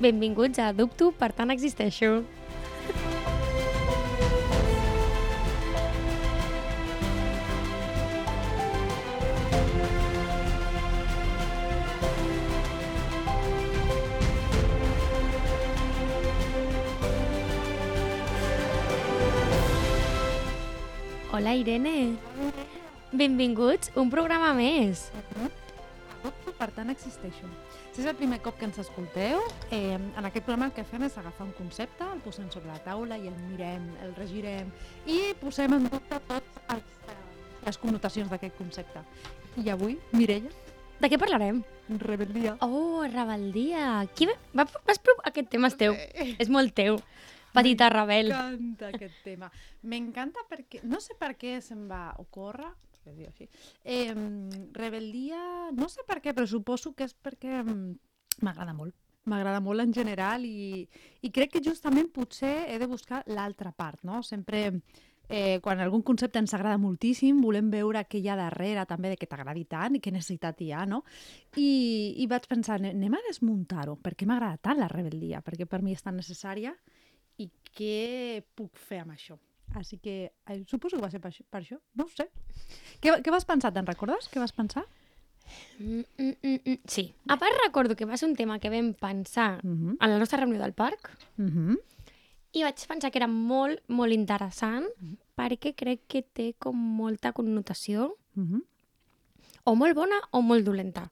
Benvinguts a Dubto, per tant existeixo. Hola, Irene. Benvinguts, un programa més. Adopto, per tant existeixo. Si és el primer cop que ens escolteu, eh, en aquest programa el que fem és agafar un concepte, el posem sobre la taula i el mirem, el regirem i posem en dubte totes eh, les connotacions d'aquest concepte. I avui, Mireia, De què parlarem? rebel·lia. Oh, rebeldia. Qui va, va, vas provar... Aquest tema és teu. És molt teu. Petita rebel. M'encanta aquest tema. M'encanta perquè... No sé per què se'm va ocórrer, es diu així, eh, rebel·lia... No sé per què, però suposo que és perquè m'agrada molt. M'agrada molt en general i, i crec que justament potser he de buscar l'altra part, no? Sempre, eh, quan algun concepte ens agrada moltíssim, volem veure què hi ha darrere també de que t'agradi tant i què necessitat hi ha, no? I, i vaig pensar, "Ne- anem a desmuntar-ho, per què m'agrada tant la rebel·lia? Perquè per mi és tan necessària i què puc fer amb això? Així que eh, suposo que va ser per això, per això. no ho sé. Què, què vas pensar? Te'n recordes? Què vas pensar? Mm, mm, mm, mm. Sí. A part recordo que va ser un tema que vam pensar -huh. a la nostra reunió del parc -huh. i vaig pensar que era molt, molt interessant Mhm. perquè crec que té com molta connotació -huh. o molt bona o molt dolenta.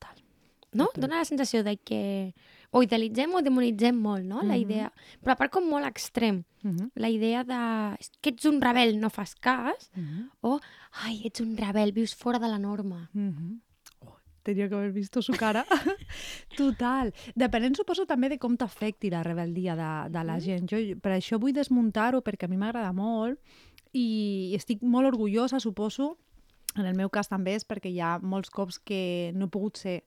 No? Dóna la sensació de que o idealitzem o demonitzem molt, no? La Mhm. idea... Però a part com molt extrem. Uh -huh. La idea de "És que ets un rebel, no fas cas, Uh -huh. o ai, ets un rebel, vius fora de la norma. -huh. oh, tenia que haver vist su cara. Total. Depenent, suposo, també de com t'afecti la rebel·lia de, de la gent. Jo per això vull desmuntar-ho, perquè a mi m'agrada molt i estic molt orgullosa, suposo. En el meu cas també és perquè hi ha molts cops que no he pogut ser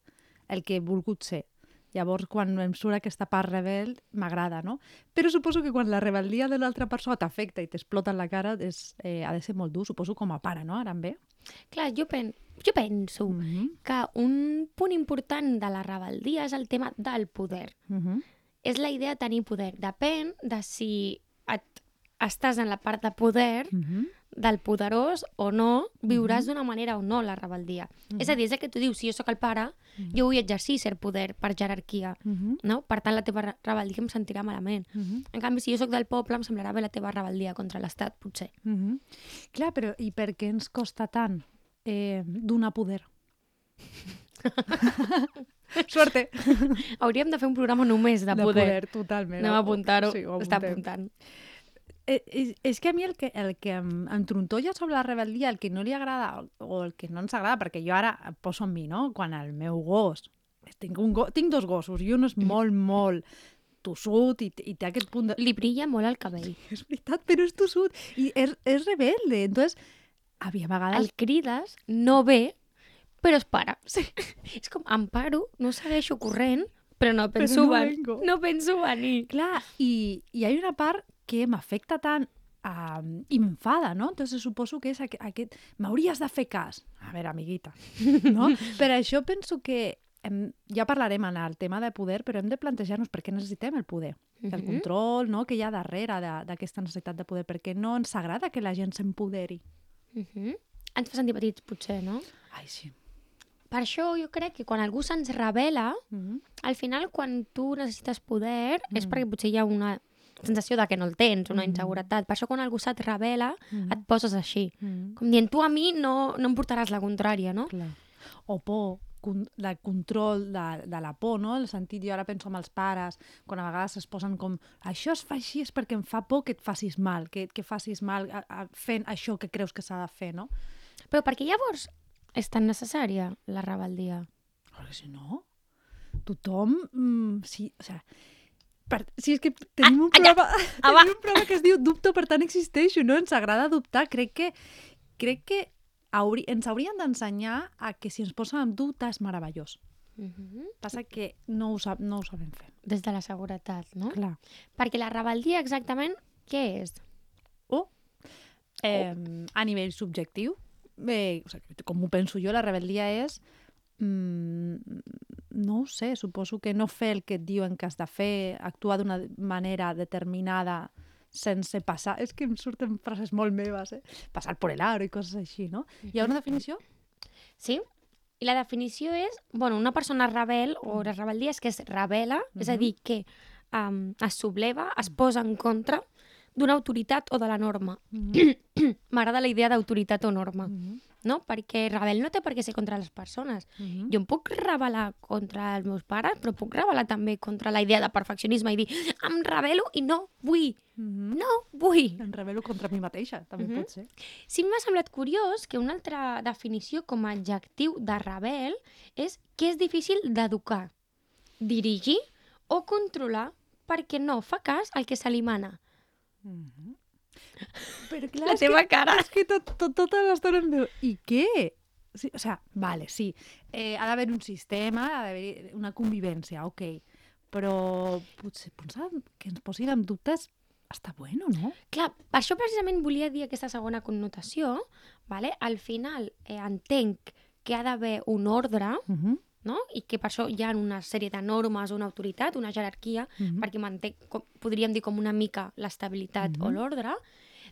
el que he volgut ser. Llavors, quan em surt aquesta part rebel, m'agrada, no? Però suposo que quan la rebel·lia de l'altra persona t'afecta i t'explota en la cara, és, eh, ha de ser molt dur, suposo, com a pare, no? Ara em ve. Clar, jo, pen jo penso Mm -hmm. que un punt important de la rebel·lia és el tema del poder. Mm -hmm. És la idea de tenir poder. Depèn de si et, estàs en la part de poder Mm -hmm. Del poderós o no, viuràs d'una manera o no la rebel·lia. És a dir, és el que tu dius, si jo sóc el pare, jo vull exercir cert poder per jerarquia. Mm -hmm. No? Per tant, la teva re- rebel·lia em sentirà malament. Mm -hmm. En canvi, si jo sóc del poble, em semblarà bé la teva rebel·lia contra l'Estat, potser. Mm -hmm. Clar, però i per què ens costa tant eh, donar poder? Suerte! Hauríem de fer un programa només de, De poder. poder, totalment. Anem a apuntar-ho. Sí, Està apuntant. Eh, és, és que a mi el que, el que em, em trontolla sobre la rebel·lia, el que no li agrada o, o el que no ens agrada, perquè jo ara em poso en mi, no? Quan el meu gos... Tinc, un go, tinc dos gossos i un és molt, molt tossut i, i té aquest punt de... Li brilla molt el cabell. És veritat, però és tossut i és, és rebelde. Entonces, havia vegades... El crides, no ve, però es para. Sí. És com, em paro, no segueixo corrent, però no penso, no ven- vengo. no penso venir. Clar, i, i hi ha una part que m'afecta tant um, i m'enfada, no? Entonces suposo que és aqu aquest... M'hauries de fer cas. A veure, amiguita, no? per això penso que hem, ja parlarem en el tema de poder, però hem de plantejar-nos per què necessitem el poder. El Mhm. control no? que hi ha darrere d'aquesta necessitat de poder, perquè no ens agrada que la gent s'empoderi. Uh -huh. Ens fa sentir petits, potser, no? Ai, sí. Per això jo crec que quan algú se'ns revela, Mm -hmm. al final, quan tu necessites poder, és Mm. perquè potser hi ha una sensació de que no el tens, una Mm. inseguretat. Per això quan algú se't revela, Mm. et poses així. Mm -hmm. Com dient, tu a mi no, no em portaràs la contrària, no? Clar. O por, el control de, de la por, no? El sentit, jo ara penso amb els pares, quan a vegades es posen com això es fa així és perquè em fa por que et facis mal, que, que facis mal a, a, fent això que creus que s'ha de fer, no? Però perquè llavors és tan necessària la rebel·lia. Perquè si no, tothom... Mm, sí, o sea, per, si és que tenim un allà, programa, ah, tenim un programa que es diu Dubto, per tant existeixo, no? Ens agrada dubtar. Crec que, crec que hauri, ens haurien d'ensenyar a que si ens posen en dubte és meravellós. Uh -huh. Passa que no ho, sab, no ho sabem fer. Des de la seguretat, no? Clar. Perquè la rebel·lia exactament què és? O, eh, a nivell subjectiu, bé, o sigui, com ho penso jo, la rebel·lia és mm, no ho sé, suposo que no fer el que et diuen que has de fer, actuar d'una manera determinada sense passar... És que em surten frases molt meves, eh? Passar per l'aro i coses així, no? Hi ha una definició? Sí? I la definició és, bueno, una persona rebel o la rebel·lia és que es rebela, és a dir, que um, es subleva, es posa en contra d'una autoritat o de la norma. M'agrada la idea d'autoritat o norma, Mhm. No? Perquè rebel no té per què ser contra les persones. Mhm. Jo em puc rebel·lar contra els meus pares, però puc rebel·lar també contra la idea de perfeccionisme i dir, em rebel·lo i no vull, Mhm. no vull. Em rebel·lo contra mi mateixa, també Mhm. pot ser. Sí m'ha semblat curiós que una altra definició com a adjectiu de rebel és que és difícil d'educar, dirigir o controlar perquè no fa cas al que se li mana. Mhm. Però clar, La teva que, cara. És que tot, tot, tota l'estona em diu, i què? Sí, o sea, vale, sí, eh, ha d'haver un sistema, ha d'haver una convivència, ok, però potser pensar que ens posin en dubtes està bueno, no? Clar, per això precisament volia dir aquesta segona connotació. Vale? Al final eh, entenc que ha d'haver un ordre Uh -huh. no? i que per això hi ha una sèrie de normes, una autoritat, una jerarquia, Mhm. perquè manté, com, podríem dir com una mica l'estabilitat o Mhm. l'ordre.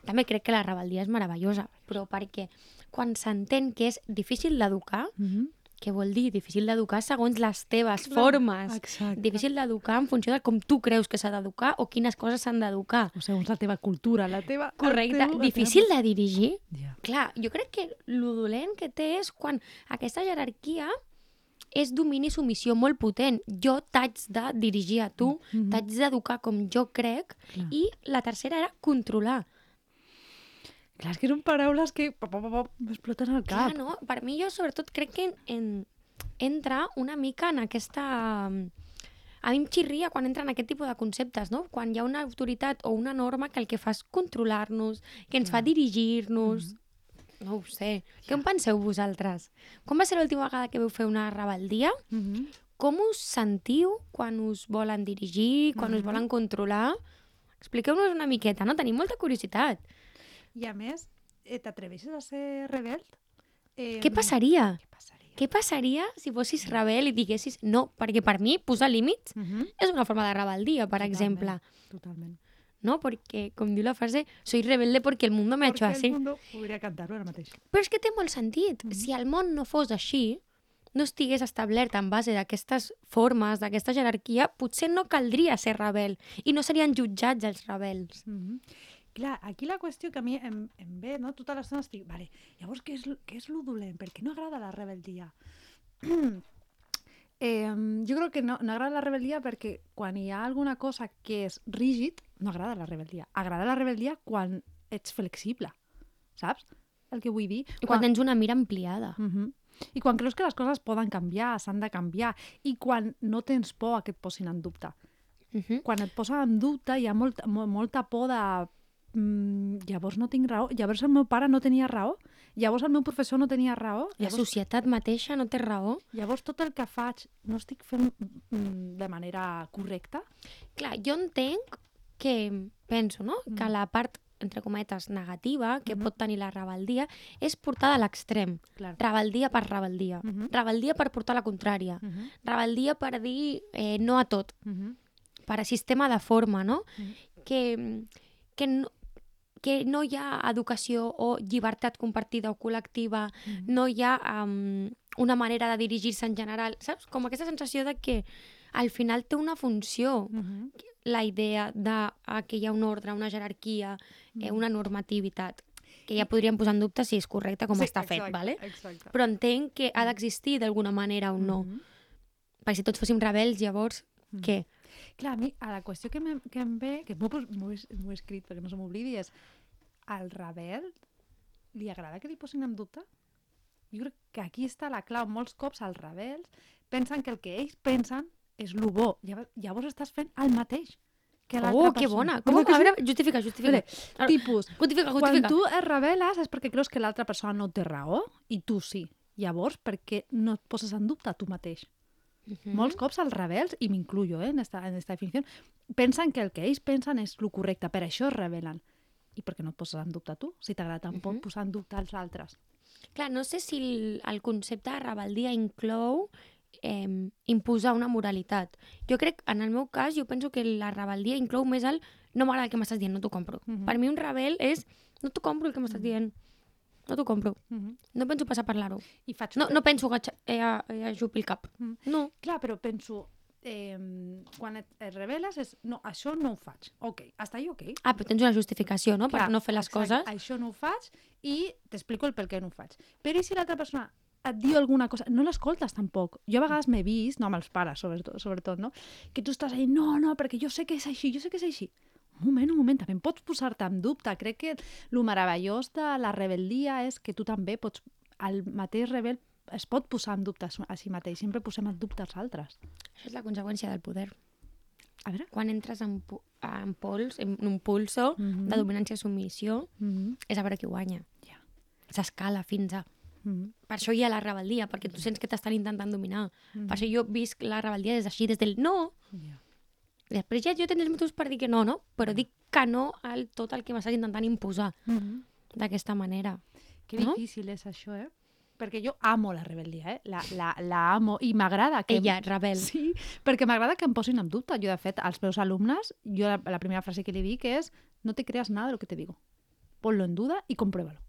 També crec que la rebel·lia és meravellosa, però perquè quan s'entén que és difícil d'educar, Uh -huh. què vol dir? Difícil d'educar segons les teves Clar, formes. exacte. Difícil d'educar en funció de com tu creus que s'ha d'educar o quines coses s'han d'educar. O segons la teva cultura, la teva... el Correcte. teu- Difícil teva... de dirigir. Ja. Clar, jo crec que lo dolent que té és quan aquesta jerarquia és domini i submissió molt potent. Jo t'haig de dirigir a tu, Mhm. t'haig d'educar com jo crec, Clar. i la tercera era controlar. Clar, és que són paraules que m'exploten al cap. Clar, no? Per mi jo sobretot crec que en, en, entra una mica en aquesta... A mi em xirria quan entra en aquest tipus de conceptes, no? Quan hi ha una autoritat o una norma que el que fa és controlar-nos, que ens fa Clar. dirigir-nos... No ho sé. Què en penseu vosaltres? Quan va ser l'última vegada que veu fer una rebel·lia? Uh -huh. Com us sentiu quan us volen dirigir, quan us Mhm. volen controlar? Expliqueu-nos una miqueta, no? Tenim molta curiositat. I a més, eh, t'atreveixes a ser rebel? Eh, Què passaria? Què passaria? Què passaria si fossis rebel i diguessis no? Perquè per mi posar límits Uh -huh. és una forma de rebel·lia, per Totalment. exemple. Totalment. No? Perquè, com diu la frase, soy rebelde porque el mundo me ha hecho así. el mundo podria cantar-ho ara mateix. Però és que té molt sentit. Mhm. Si el món no fos així, no estigués establert en base d'aquestes formes, d'aquesta jerarquia, potser no caldria ser rebel i no serien jutjats els rebels. Mm -hmm. Clar, aquí la qüestió que a mi em, em ve, no? Tota l'estona estic... Vale, llavors, què és, què és lo dolent? Per què no agrada la rebel·lia? eh, jo crec que no, no agrada la rebel·lia perquè quan hi ha alguna cosa que és rígid, no agrada la rebel·lia. Agrada la rebel·lia quan ets flexible, saps? El que vull dir. I quan tens una mira ampliada. Uh -huh. I quan creus que les coses poden canviar, s'han de canviar, i quan no tens por a que et posin en dubte. Uh -huh. Quan et posen en dubte hi ha molta, mo- molta por de... Mm, llavors no tinc raó, llavors el meu pare no tenia raó, llavors el meu professor no tenia raó, La llavors, societat mateixa no té raó. llavors tot el que faig no estic fent mm, de manera correcta. Clar, jo entenc que, penso, no?, que Mm. la part, entre cometes, negativa que Mhm. pot tenir la rebel·lia és portar de l'extrem. Clar. Rebel·lia per rebel·lia. Mhm. Rebel·lia per portar la contrària. Uh -huh. Rebel·lia per dir eh, no a tot. Uh -huh. per a sistema de forma, no? Mhm. Que, que, no, que no hi ha educació o llibertat compartida o col·lectiva, Mhm. no hi ha um, una manera de dirigir-se en general, saps? Com aquesta sensació de que al final té una funció Uh -huh. la idea de ah, que hi ha un ordre, una jerarquia, Mm. eh, una normativitat, que ja podríem posar en dubte si és correcte com està fet, exacte, vale? Exacte. però entenc que ha d'existir d'alguna manera o no. Uh -huh. Perquè si tots fóssim rebels, llavors, Mm. què? Clar, a mi, a la qüestió que, que em ve, que m'ho he, escrit perquè no se m'oblidi, és al rebel li agrada que li posin en dubte? Jo crec que aquí està la clau. Molts cops els rebels pensen que el que ells pensen és el bo. Llavors, llavors estàs fent el mateix que l'altra Oh, que persona. bona! Com Com, que a veure, justifica, justifica. Vale, Tipus, Justifica, quan justifica. tu es rebeles és perquè creus que l'altra persona no té raó i tu sí. Llavors, per què no et poses en dubte tu mateix? Mhm. Molts cops els rebels, i m'incluyo eh, en, esta, en esta definició, pensen que el que ells pensen és el correcte, per això es rebel·len. I per què no et poses en dubte tu, si t'agrada tan poc Mhm. posar en dubte els altres? Clar, no sé si el, el concepte de rebel·lia inclou eh, imposar una moralitat. Jo crec, en el meu cas, jo penso que la rebel·lia inclou més el no m'agrada el que m'estàs dient, no t'ho compro. Mhm. Per mi un rebel és no t'ho compro el que m'estàs dient. No t'ho compro. Mhm. No penso passar per l'aro. I faig... No, no penso que eh, eh, ajupi el cap. Mm. No. Clar, però penso, eh, quan et, et reveles és, no, això no ho faig. Ok, hasta ahí ok. Ah, però tens una justificació, no? Clar, per no fer les exacte, coses. Això no ho faig i t'explico el per què no ho faig. Però i si l'altra persona et diu alguna cosa, no l'escoltes tampoc. Jo a vegades m'he vist, no amb els pares sobretot, sobretot, no? que tu estàs ahí, no, no, perquè jo sé que és així, jo sé que és així. Un moment, un moment, també pots posar-te en dubte. Crec que el meravellós de la rebel·lia és que tu també pots, el mateix rebel es pot posar en dubte a si- mateix. Sempre posem en dubte als altres. Això és la conseqüència del poder. A veure. Quan entres en, en pols, en un pulso Mhm. de dominància-submissió, Mm -hmm. és a veure qui guanya. Ja. S'escala fins a... Mm -hmm. Per això hi ha la rebel·lia, perquè tu sents que t'estan intentant dominar. Mhm. Per això jo visc la rebel·lia des d'així, des del no. Ja. Després ja jo tindré els motius per dir que no, no? Però dic que no al tot el que m'estàs intentant imposar Mm -hmm. d'aquesta manera. Que No? difícil és això, eh? Perquè jo amo la rebel·lia, eh? La, la, la amo i m'agrada que... Ella, rebel. Sí, perquè m'agrada que em posin en dubte. Jo, de fet, als meus alumnes, jo la, la primera frase que li dic és no te creas nada de lo que te digo. Ponlo en duda i compruébalo.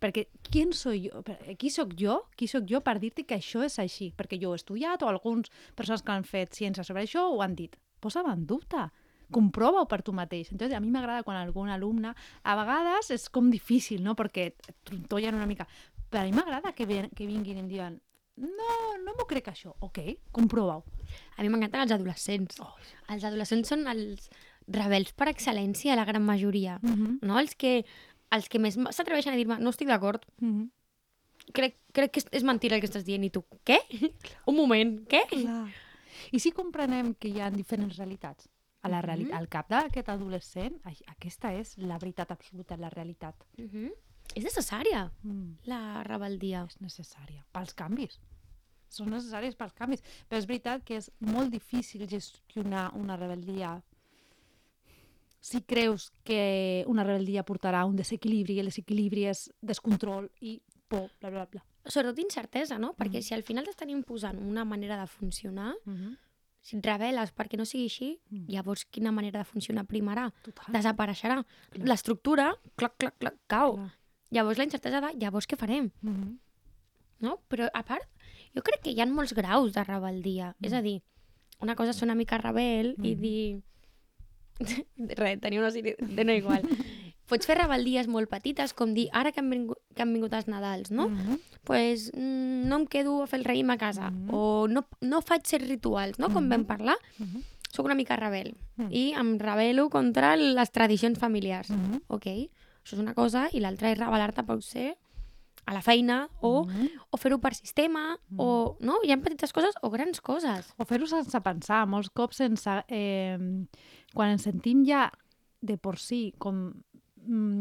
Perquè qui soy jo? Per- Qui sóc jo? Qui sóc jo per dir-te que això és així? Perquè jo he estudiat o alguns persones que han fet ciència sobre això ho han dit. Posa-ho en dubte. Comprova-ho per tu mateix. Entonces, a mi m'agrada quan algun alumne... A vegades és com difícil, no? Perquè trontollen una mica. Però a mi m'agrada que, ven, que vinguin i em diuen no, no m'ho crec això. Ok, comprova-ho. A mi m'encanten els adolescents. Oh. Els adolescents són els rebels per excel·lència, la gran majoria. Mm -hmm. No? Els que, els que més s'atreveixen a dir-me no estic d'acord, Mm -hmm. crec, crec que és, és mentira el que estàs dient. I tu, què? Un moment, què? Clar. I si comprenem que hi ha diferents realitats? A la Mhm. realitat, al cap d'aquest adolescent, aquesta és la veritat absoluta, la realitat. Uh -huh. És necessària, Mm. la rebeldia. És necessària. Pels canvis. Són necessàries pels canvis. Però és veritat que és molt difícil gestionar una rebel·lia si creus que una rebel·lia portarà a un desequilibri, i el desequilibri és descontrol i por, bla, bla, bla. Sobretot incertesa, no? Perquè Mm. si al final t'estan imposant una manera de funcionar, Mm -hmm. si et reveles perquè no sigui així, Mm. llavors quina manera de funcionar primarà? Total. Desapareixerà. L'estructura, clac, clac, clac, cau. Clar. Llavors la incertesa de llavors què farem? Mm -hmm. No? Però a part, jo crec que hi ha molts graus de rebeldia. És a dir, una cosa és una mica rebel i Mm. dir... Res, tenia una sèrie... De no igual. Pots fer rebeldies molt petites, com dir, ara que han vingut, que han vingut els Nadals, no? Mm -hmm. pues, mm, no em quedo a fer el raïm a casa. Mhm. O no, no faig certs rituals, no? Com Mhm. vam parlar, Mm -hmm. sóc una mica rebel. Mm. I em rebel·lo contra les tradicions familiars. Mm -hmm. Ok, això és una cosa, i l'altra és rebel·lar-te potser a la feina o, Mm -hmm. o fer-ho per sistema, Mm. o... No? Hi ha petites coses o grans coses. O fer-ho sense pensar, molts cops sense... Eh, quan ens sentim ja de por si com mm,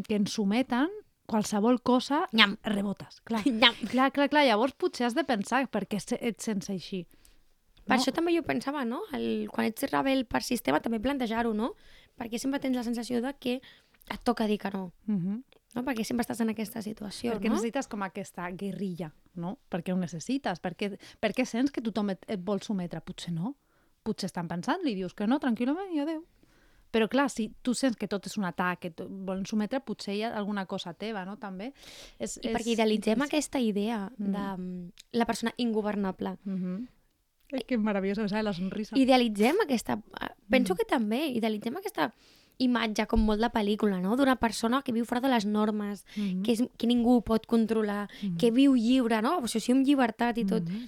que ens someten, qualsevol cosa Nyam. rebotes. Clar, Nyam. clar, clar, clar. Llavors potser has de pensar per què se- et sents així. Per No? això també jo pensava, no? El, quan ets rebel per sistema, també plantejar-ho, no? Perquè sempre tens la sensació de que et toca dir que no. Uh -huh. no? Perquè sempre estàs en aquesta situació, Perquè no? necessites com aquesta guerrilla, no? Perquè ho necessites. Perquè, perquè sents que tothom et, et vol sometre. Potser no. Potser estan pensant, li dius que no, tranquil·lament, i adeu. Però clar, si tu sents que tot és un atac, que volen sometre, potser hi ha alguna cosa teva, no? També. És, I perquè idealitzem difícil. aquesta idea de mm, la persona ingovernable. -huh. Ai, que meravellosa, ¿sabes? la sonrisa. Idealitzem aquesta... Penso Mm. que també idealitzem aquesta imatge com molt de pel·lícula, no? D'una persona que viu fora de les normes, uh -huh. que, és, que ningú pot controlar, Mhm. que viu lliure, no? Obsessió amb llibertat i tot. Uh -huh.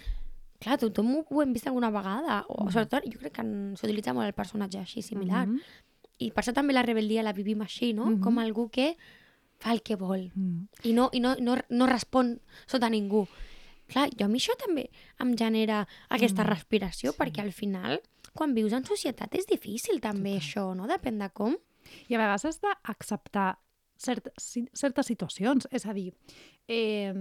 Clar, tothom ho, hem vist alguna vegada. O, Mhm. sobretot, jo crec que s'utilitza molt el personatge així, similar. Uh -huh. I per això també la rebel·lia la vivim així, no? Mhm. Com algú que fa el que vol -huh. i no, i no, no, no respon sota ningú. Clar, jo a mi això també em genera aquesta Mm, respiració, sí. perquè al final, quan vius en societat, és difícil també Total. això, no? Depèn de com. I a vegades has d'acceptar cert, ci- certes situacions. És a dir, eh, a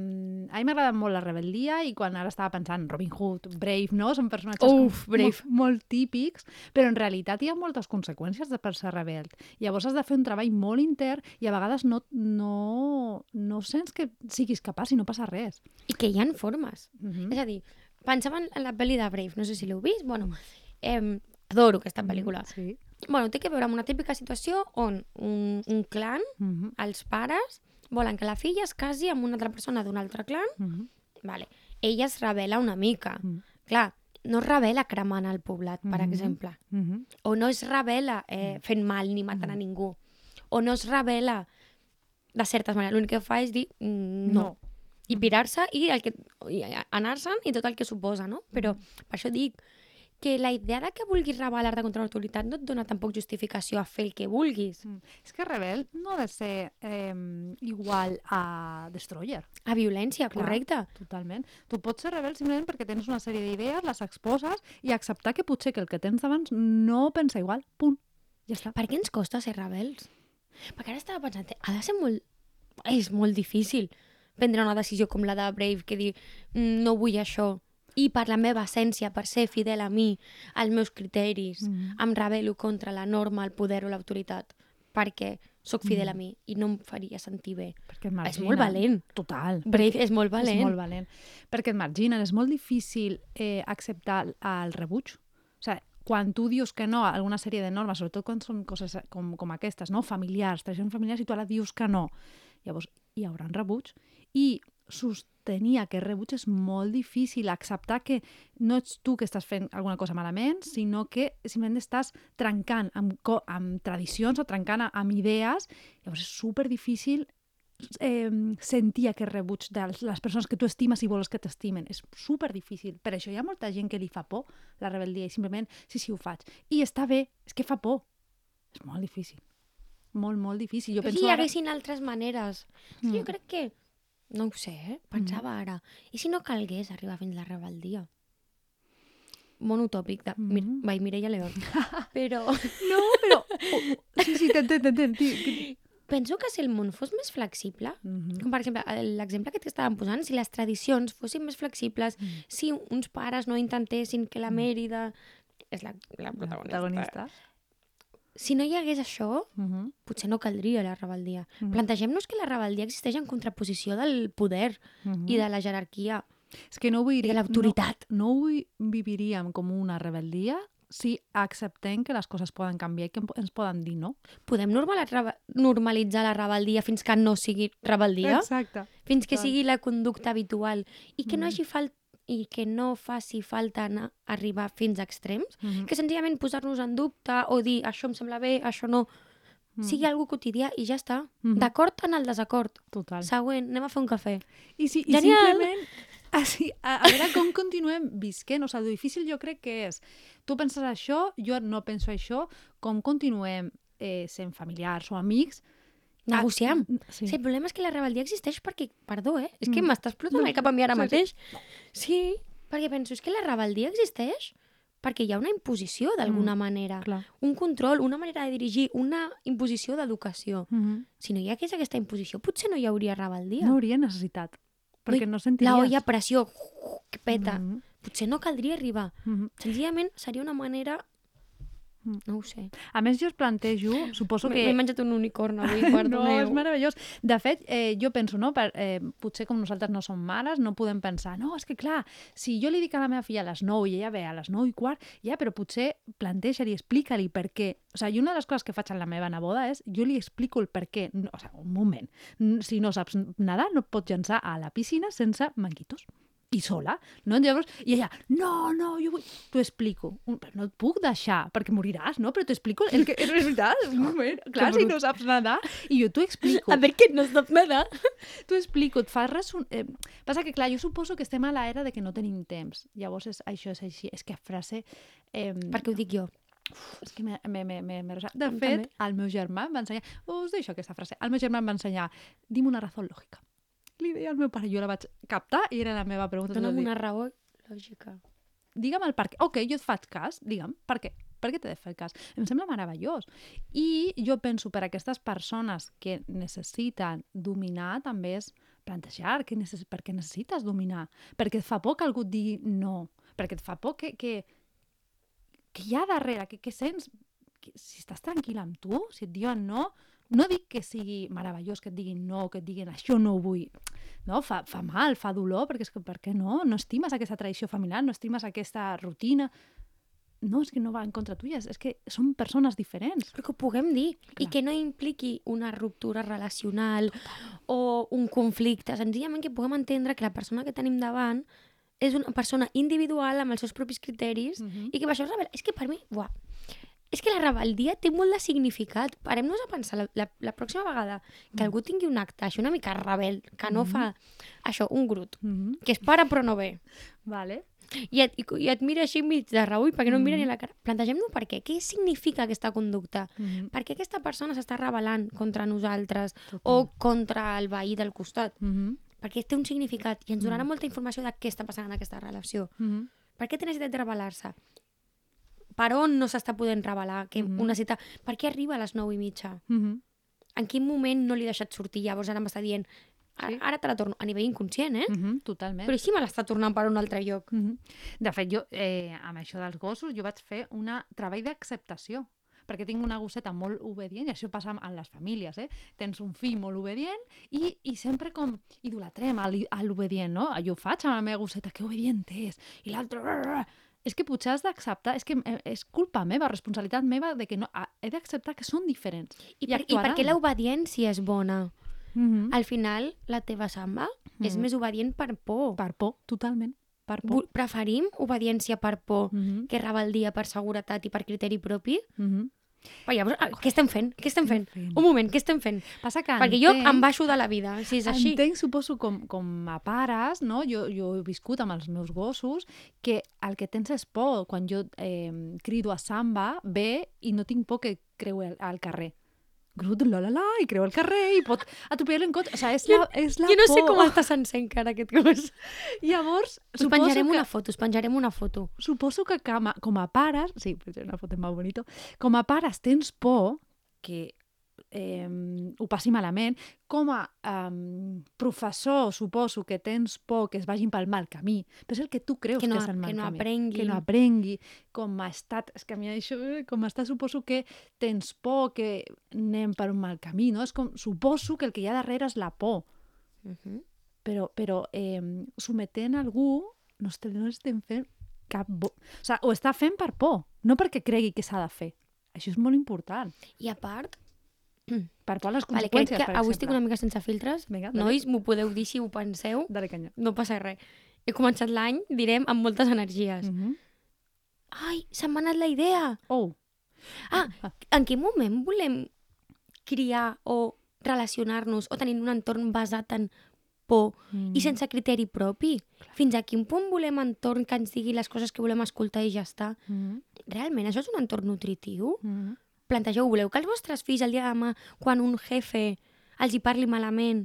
mi m'agrada molt la rebel·lia i quan ara estava pensant Robin Hood, Brave, no? Són personatges Uf, com Brave. Molt, molt típics, però en realitat hi ha moltes conseqüències de per ser rebel. Llavors has de fer un treball molt intern i a vegades no, no, no sents que siguis capaç i no passa res. I que hi ha formes. Uh -huh. És a dir, Pensava en, en la pel·li de Brave, no sé si l'heu vist, bueno, eh, adoro aquesta pel·lícula. Sí. Bueno, té que veure amb una típica situació on un, un clan, Mhm, els pares, volen que la filla es casi amb una altra persona d'un altre clan, mhm, vale. ella es revela una mica. Mhm. Clar, no es revela cremant el poblat, per Mhm. exemple. mhm. O no es revela eh, fent mal ni matant a ningú. O no es revela de certes maneres. L'únic que fa és dir mm, no. No. I pirar-se i, el que, i anar-se'n i tot el que suposa, no? Però per això dic que la idea de que vulguis rebel·lar-te contra l'autoritat no et dona tampoc justificació a fer el que vulguis. Mm. És que rebel no ha de ser eh, igual a destroyer. A violència, Clar. correcte. Totalment. Tu pots ser rebel simplement perquè tens una sèrie d'idees, les exposes i acceptar que potser que el que tens abans no pensa igual. Punt. Ja està. Per què ens costa ser rebels? Perquè ara estava pensant, ha de ser molt... És molt difícil prendre una decisió com la de Brave, que dir, "Mm, no vull això, i per la meva essència, per ser fidel a mi, als meus criteris, Mhm. em rebel·lo contra la norma, el poder o l'autoritat, perquè sóc fidel a Mm. mi i no em faria sentir bé. Perquè et És marginen. molt valent. Total. Brave és molt valent. És molt valent. Perquè et marginen. És molt difícil eh, acceptar el rebuig. O sigui, quan tu dius que no a alguna sèrie de normes, sobretot quan són coses com, com aquestes, no? familiars, tradicions familiars, i tu ara dius que no, llavors hi haurà un rebuig. I sostenir aquest rebuig és molt difícil, acceptar que no ets tu que estàs fent alguna cosa malament, sinó que simplement estàs trencant amb, amb tradicions o trencant amb idees, llavors és super difícil eh, sentir aquest rebuig de les persones que tu estimes i vols que t'estimen. És super difícil. Per això hi ha molta gent que li fa por la rebel·lia i simplement, sí, sí, ho faig. I està bé, és que fa por. És molt difícil. Molt, molt difícil. Jo penso si hi ara... haguessin altres maneres. Mm. Jo crec que... No ho sé, eh? Pensava ara. I si no calgués arribar fins a la rebeldia? Molt utòpic. De... Mm. Mhm. Vai, Mireia León. Però No, però... Oh, sí, sí, t'entenc, t'entenc. Penso que si el món fos més flexible, Mhm. com per exemple l'exemple que t'estàvem posant, si les tradicions fossin més flexibles, Mm. si uns pares no intentessin que la Mèrida... És la, la protagonista. Protagonista. Si no hi hagués això, Mhm. potser no caldria la rebeldia. Mhm. Plantegem-nos que la rebeldia existeix en contraposició del poder Mhm. i de la jerarquia És que no vull de l'autoritat. No, no ho viviríem com una rebel·lia si acceptem que les coses poden canviar i que ens poden dir no. Podem normalitzar la rebeldia fins que no sigui rebeldia? Exacte. Fins que total. sigui la conducta habitual i que no Mm. hagi fal i que no faci falta anar, arribar fins a extrems, Mhm. que senzillament posar-nos en dubte o dir això em sembla bé, això no, Mm. sigui algo quotidià i ja està. Mhm. D'acord en el desacord. Total. Següent, anem a fer un cafè. I, si, i simplement així, a, a veure com continuem visquent. O sigui, el difícil jo crec que és tu penses això, jo no penso això, com continuem eh, sent familiars o amics. Negociem. Ah, sí. Sí, el problema és que la rebeldia existeix perquè... Perdó, eh? És que Mm. m'està explotant No, el cap a mi ara sí, mateix. Sí, perquè penso, és que la rebeldia existeix perquè hi ha una imposició d'alguna manera. Clar. Un control, una manera de dirigir, una imposició d'educació. Mhm. Si no hi hagués aquesta imposició, potser no hi hauria rebeldia. No hauria necessitat, perquè Ui, no sentiries. La olla a pressió, que peta. Mhm. Potser no caldria arribar. Mhm. Senzillament seria una manera... Mm. No ho sé. A més, jo us plantejo, suposo que... m'he menjat un unicorn avui, No, perdoneu. és meravellós. De fet, eh, jo penso, no? Per, eh, potser com nosaltres no som mares, no podem pensar, no, és que clar, si jo li dic a la meva filla a les 9 i ella ve a les 9 i quart, ja, però potser planteja-li, explica-li per què. O sigui, una de les coses que faig amb la meva neboda és, jo li explico el per què. No, o sigui, un moment, si no saps nedar, no et pots llançar a la piscina sense manguitos i sola, no? Llavors, i ella, no, no, jo vull... T'ho explico. Però no et puc deixar, perquè moriràs, no? Però t'ho explico el que... És veritat, un moment. Clar, si no saps nedar, i jo t'ho explico. A veure què no saps nedar. T'ho explico, et fas res... Eh, passa que, clar, jo suposo que estem a l'era de que no tenim temps. Llavors, és, això és així. És que frase... Eh, Perquè ho dic jo. és que m'he m'he- m'he m'he rosat. De fet, també. el meu germà em va ensenyar... Us deixo aquesta frase. El meu germà em va ensenyar... Dim una raó lògica. Li deia al meu pare, jo la vaig captar i era la meva pregunta. Dóna'm una raó lògica. digue'm el per què. Ok, jo et faig cas, digue'm, per què? Per què t'he de fer cas? Em sembla meravellós. I jo penso per a aquestes persones que necessiten dominar també és plantejar que necess per què necessites dominar. Perquè et fa por que algú et digui no. Perquè et fa por que, que, que hi ha darrere, que, que sents... Que si estàs tranquil amb tu, si et diuen no, no dic que sigui meravellós que et diguin no, que et diguin això no ho vull. No, fa, fa mal, fa dolor, perquè és que per què no? No estimes aquesta tradició familiar, no estimes aquesta rutina. No, és que no va en contra tuya, és que són persones diferents. Però que ho puguem dir. Clar. I que no impliqui una ruptura relacional o un conflicte. Senzillament que puguem entendre que la persona que tenim davant és una persona individual amb els seus propis criteris Mhm. i que per això és rebel. És que per mi, buah, és que la rebeldia té molt de significat. Parem-nos a pensar la, la, la pròxima vegada que algú tingui un acte així una mica rebel, que no fa això, un grut, Mhm. que es para però no ve, Vale. i et, i, i et mira així mig de reull perquè no em mira ni a la cara. Plantegem-nos per què. Què significa aquesta conducta? Mhm. Per què aquesta persona s'està rebel·lant contra nosaltres Total. o contra el veí del costat? Mhm. Perquè té un significat i ens donarà Mm. molta informació de què està passant en aquesta relació. Mhm. Per què té necessitat de rebel·lar-se? Per on no s'està podent rebel·lar? Que Mhm. una cita... Per què arriba a les 9 i mitja? Mhm. En quin moment no li he deixat sortir? Llavors ara m'està dient Sí. ara te la torno. A nivell inconscient, eh? Mhm. Totalment. Però si me l'està tornant per un altre lloc? Mhm. De fet, jo, eh, amb això dels gossos, jo vaig fer un treball d'acceptació perquè tinc una gosseta molt obedient, i això passa en les famílies, eh? Tens un fill molt obedient i, i sempre com idolatrem a l'obedient, no? Jo ho faig amb la meva gosseta, que obedient és, i l'altre... És que potser has d'acceptar, és que eh, és culpa meva, responsabilitat meva, de que no, he d'acceptar que són diferents. I, per, I per què l'obediència és bona? Mhm. Al final, la teva samba és Mhm. més obedient per por. Per por, totalment. Per por. Preferim obediència per por Mhm. que rebel·dia per seguretat i per criteri propi? Mhm. Però llavors, ah, què estem fent? Què estem fent? Un moment, què estem fent? Passa que Perquè jo entenc- em baixo de la vida, si és així. Entenc, suposo, com, com a pares, no? jo, jo he viscut amb els meus gossos, que el que tens és por. Quan jo eh, crido a Samba, ve i no tinc por que creu al, al carrer. Grut, la, la, la, i creu al carrer i pot atropellar-lo en cotxe. O sigui, és la, és la Jo no por. sé com està sencer encara aquest gos. Llavors, Us penjarem que, una foto, us penjarem una foto. suposo que com a, com a pares, sí, una foto molt bonito, com a pares tens por que eh, ho passi malament, com a eh, professor suposo que tens por que es vagin pel mal camí, però és el que tu creus Que no- és el mal que no camí. aprenguin. Que no aprengui. Com a estat, és que a mi això, com a estat suposo que tens por que anem per un mal camí, no? És com, suposo que el que hi ha darrere és la por Uh -huh. però, però eh, sometent algú no, estem, no estem fent cap... Bo... O sigui, ho està fent per por, no perquè cregui que s'ha de fer. Això és molt important. I a part, Per por a les vale, crec conseqüències, que per avui estic una mica sense filtres. Vinga, dale. Nois, m'ho podeu dir si ho penseu. Dale canya. No passa res. He començat l'any, direm, amb moltes energies. Mm -hmm. Ai, se m'ha anat la idea. Oh, Ah, en quin moment volem criar o relacionar-nos o tenir un entorn basat en por mm. i sense criteri propi? Fins a quin punt volem entorn que ens digui les coses que volem escoltar i ja està? Mm Realment, això és un entorn nutritiu? -hmm. Plantegeu, voleu que els vostres fills el dia de demà, quan un jefe els hi parli malament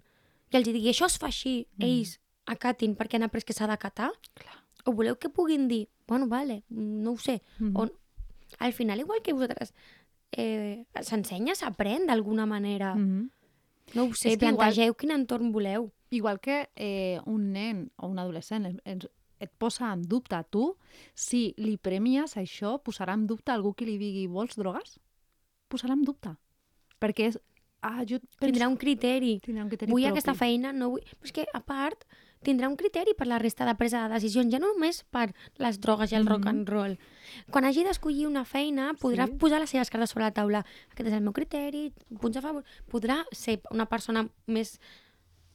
i els hi digui això es fa així, Mm. ells acatin perquè han après que s'ha d'acatar? O voleu que puguin dir, bueno, vale, no ho sé, Mhm. o al final, igual que vosaltres, eh, s'ensenya, s'aprèn d'alguna manera. Mm -hmm. No ho sé, que igual- plantegeu quin entorn voleu. Igual que eh, un nen o un adolescent es, es, et posa en dubte a tu, si li premies això, posarà en dubte algú que li digui vols drogues? Posarà en dubte. Perquè és... Ah, jo penso... Tindrà un criteri. Tindrà un criteri Vull propi. aquesta feina, no vull... Però és que, a part, tindrà un criteri per la resta de presa de decisions, ja no només per les drogues i el rock Mhm. and roll. Quan hagi d'escollir una feina, podrà Sí. posar les seves cartes sobre la taula. Aquest és el meu criteri, punts a favor... Podrà ser una persona més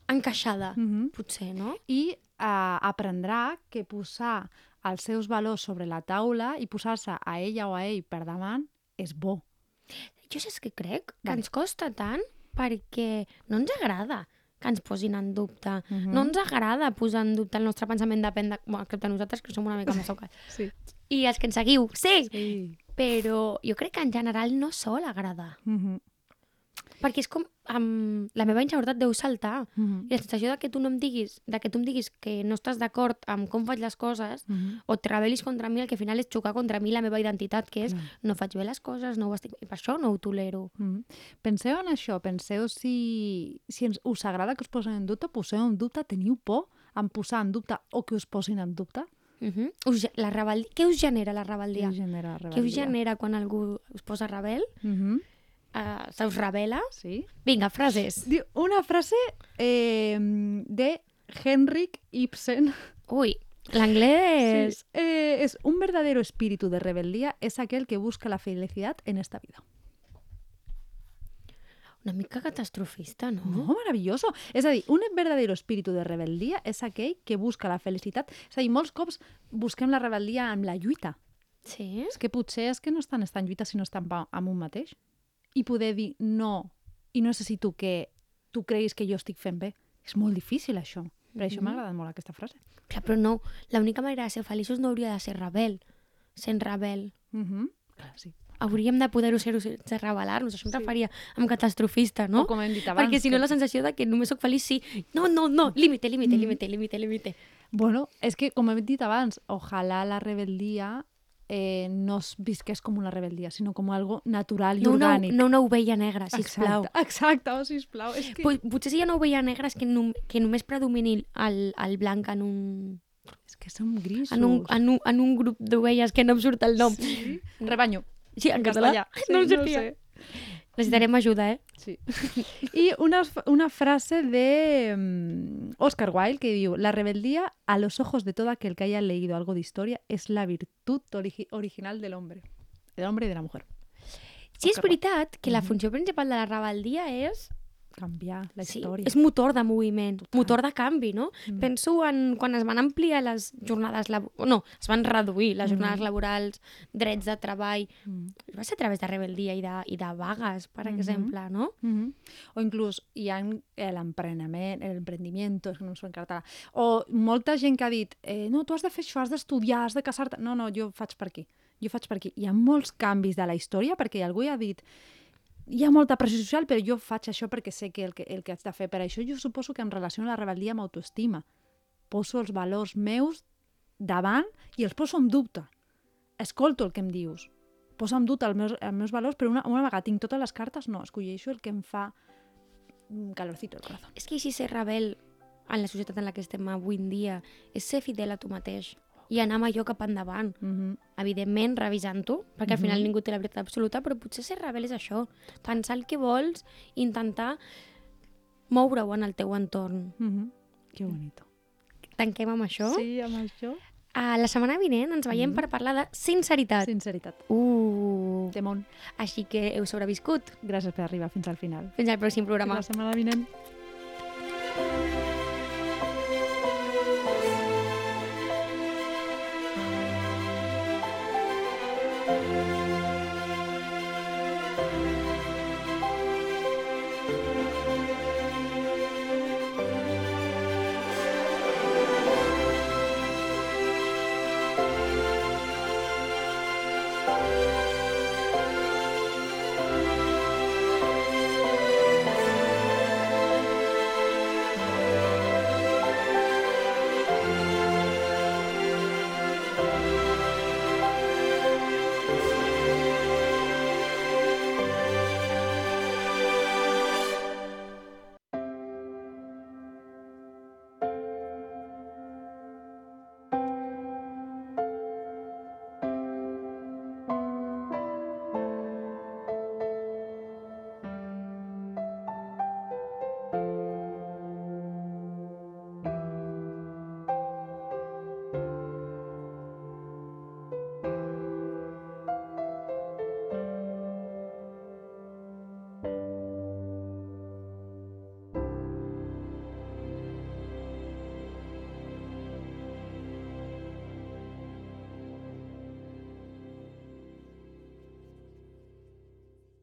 encaixada, Mhm. potser, no? I eh, aprendrà que posar els seus valors sobre la taula i posar-se a ella o a ell per davant és bo. Jo saps què crec? Que Vale. ens costa tant perquè no ens agrada que ens posin en dubte. Mhm. No ens agrada posar en dubte el nostre pensament, depèn de... Bueno, excepte nosaltres, que som una mica més ocals. Sí. I els que ens seguiu, sí! sí. Però jo crec que en general no sol agradar. Mm -hmm. Perquè és com... Um, la meva inseguretat deu saltar. Mm -hmm. I la sensació de que tu no em diguis, de que tu em diguis que no estàs d'acord amb com faig les coses, Mm -hmm. o et rebel·lis contra mi, el que al final és xocar contra mi la meva identitat, que és Clar. no faig bé les coses, no ho estic... I per això no ho tolero. Mm. Penseu en això, penseu si, si ens, us agrada que us posin en dubte, poseu en dubte, teniu por en posar en dubte o que us posin en dubte? Uh -huh. us, la rebel... Què us genera la rebel·lia? Què us genera Què us rebel·lia? genera quan algú us posa rebel? Mm -hmm. Uh, se us revela. Sí. Vinga, frases. Diu, una frase eh, de Henrik Ibsen. Ui, l'anglès... Sí, eh, es un verdadero espíritu de rebeldía es aquel que busca la felicidad en esta vida. Una mica catastrofista, no? No, maravilloso. És a dir, un verdadero espíritu de rebeldia és aquell que busca la felicitat. És a dir, molts cops busquem la rebeldia amb la lluita. Sí? És que potser és que no estan estant lluita sinó estan amb un mateix. I poder dir no, i no necessito que tu creguis que jo estic fent bé. És molt difícil, això. Per això m'ha agradat molt aquesta frase. Clar, però no, l'única manera de ser feliços no hauria de ser rebel. Sent rebel. Uh -huh. Clar, sí. Hauríem de poder-ho ser sense rebel·lar-nos. Això em Sí. referia amb catastrofista, no? O com hem dit abans. Perquè si no que- la sensació de que només sóc feliç sí. No, no, no, límite, límite, Mhm. límite, límite, límite. Bueno, és que, com hem dit abans, ojalà la rebeldia eh, no es visqués com una rebeldia, sinó com algo natural i No una, orgànic. no una ovella negra, sisplau. Exacte, exacte, oh, sisplau. És que... Pot, potser si hi ha una ovella negra és que, nom que només predomini el, el blanc en un, És que som grisos. en un, en un, en un grup d'ovelles que no em surt el nom. Sí. Rebanyo. Sí, en català. Sí, no ho no sé. Necessitarem ajuda, eh? Sí. I una, una frase de mm, Oscar Wilde que diu La rebeldía a los ojos de todo aquel que haya leído algo de historia es la virtud origi original del hombre. Del hombre y de la mujer. Sí, és Oscar Wilde. veritat que la funció principal de la rebeldia és... Canviar la Sí, història. és motor de moviment, Total. motor de canvi, no? Mm. Penso en quan es van ampliar les jornades laborals... No, es van reduir les jornades Mhm. laborals, drets de treball... Mm. Va ser a través de rebeldia i de, i de vagues, per Mhm. exemple, no? Mhm. O inclús hi ha l'emprenament, l'emprendimiento, és que no em surt en català. O molta gent que ha dit, eh, no, tu has de fer això, has d'estudiar, has de casar-te... No, no, jo faig per aquí. Jo faig per aquí. Hi ha molts canvis de la història perquè algú ja ha dit hi ha molta pressió social, però jo faig això perquè sé que el que, el que haig de fer. Per això jo suposo que em relaciono la rebel·lia amb autoestima. Poso els valors meus davant i els poso en dubte. Escolto el que em dius. Poso en dubte els meus, els meus valors, però una, una vegada tinc totes les cartes, no, escolleixo el que em fa un calorcito al corazón. És que si ser rebel en la societat en la que estem avui en dia és ser fidel a tu mateix i anar amb allò cap endavant. Mm -hmm. Evidentment, revisant-ho, perquè al final Mhm. ningú té la veritat absoluta, però potser ser rebel és això. Pensar el que vols, intentar moure-ho en el teu entorn. Mm -hmm. Que bonito. Tanquem amb això. Sí, amb això. A la setmana vinent ens veiem Mhm. per parlar de sinceritat. Sinceritat. Uh, Temón. així que heu sobreviscut. Gràcies per arribar fins al final. Fins al pròxim Fins programa. la setmana vinent.